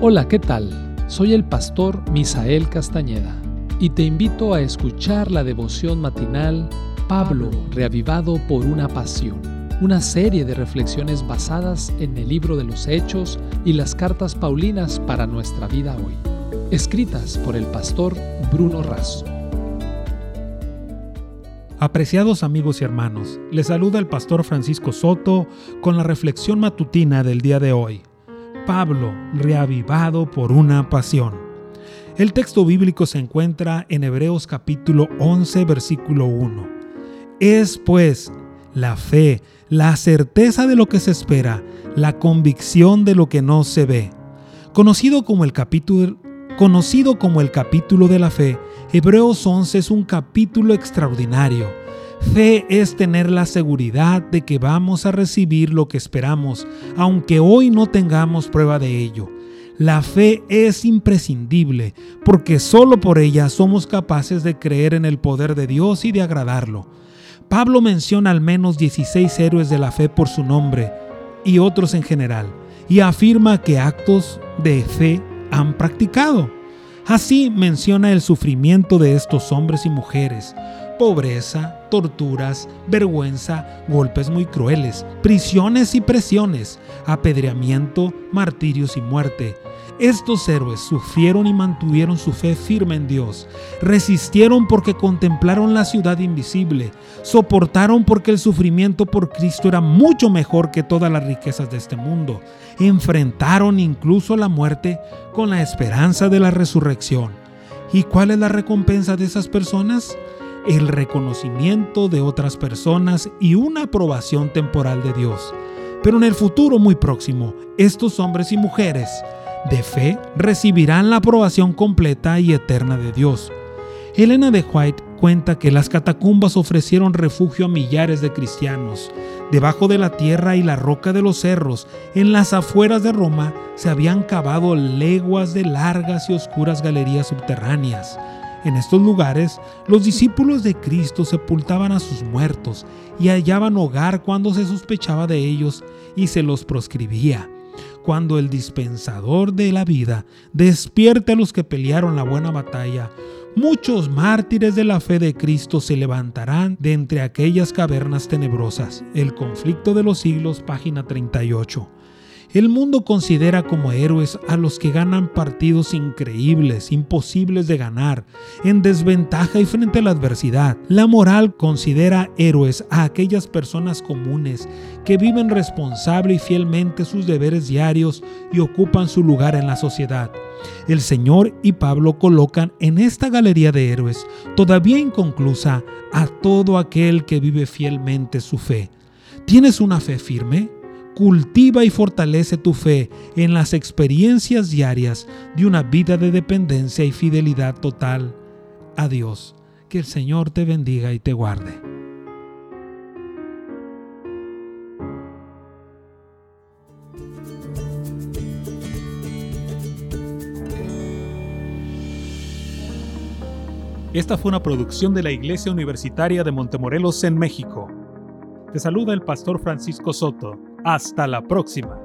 Hola, ¿qué tal? Soy el pastor Misael Castañeda y te invito a escuchar la devoción matinal Pablo, reavivado por una pasión, una serie de reflexiones basadas en el libro de los Hechos y las cartas Paulinas para nuestra vida hoy, escritas por el pastor Bruno Razo. Apreciados amigos y hermanos, les saluda el pastor Francisco Soto con la reflexión matutina del día de hoy. Pablo, reavivado por una pasión. El texto bíblico se encuentra en Hebreos capítulo 11, versículo 1. Es pues la fe, la certeza de lo que se espera, la convicción de lo que no se ve. Conocido como el capítulo, conocido como el capítulo de la fe, Hebreos 11 es un capítulo extraordinario Fe es tener la seguridad de que vamos a recibir lo que esperamos, aunque hoy no tengamos prueba de ello. La fe es imprescindible porque solo por ella somos capaces de creer en el poder de Dios y de agradarlo. Pablo menciona al menos 16 héroes de la fe por su nombre y otros en general, y afirma que actos de fe han practicado. Así menciona el sufrimiento de estos hombres y mujeres, pobreza, torturas, vergüenza, golpes muy crueles, prisiones y presiones, apedreamiento, martirios y muerte. Estos héroes sufrieron y mantuvieron su fe firme en Dios, resistieron porque contemplaron la ciudad invisible, soportaron porque el sufrimiento por Cristo era mucho mejor que todas las riquezas de este mundo, enfrentaron incluso la muerte con la esperanza de la resurrección. ¿Y cuál es la recompensa de esas personas? El reconocimiento de otras personas y una aprobación temporal de Dios. Pero en el futuro muy próximo, estos hombres y mujeres de fe recibirán la aprobación completa y eterna de Dios. Elena de White cuenta que las catacumbas ofrecieron refugio a millares de cristianos. Debajo de la tierra y la roca de los cerros, en las afueras de Roma, se habían cavado leguas de largas y oscuras galerías subterráneas. En estos lugares, los discípulos de Cristo sepultaban a sus muertos y hallaban hogar cuando se sospechaba de ellos y se los proscribía. Cuando el dispensador de la vida despierte a los que pelearon la buena batalla, muchos mártires de la fe de Cristo se levantarán de entre aquellas cavernas tenebrosas. El conflicto de los siglos, página 38. El mundo considera como héroes a los que ganan partidos increíbles, imposibles de ganar, en desventaja y frente a la adversidad. La moral considera héroes a aquellas personas comunes que viven responsable y fielmente sus deberes diarios y ocupan su lugar en la sociedad. El Señor y Pablo colocan en esta galería de héroes, todavía inconclusa, a todo aquel que vive fielmente su fe. ¿Tienes una fe firme? Cultiva y fortalece tu fe en las experiencias diarias de una vida de dependencia y fidelidad total a Dios. Que el Señor te bendiga y te guarde. Esta fue una producción de la Iglesia Universitaria de Montemorelos en México. Te saluda el pastor Francisco Soto. Hasta la próxima.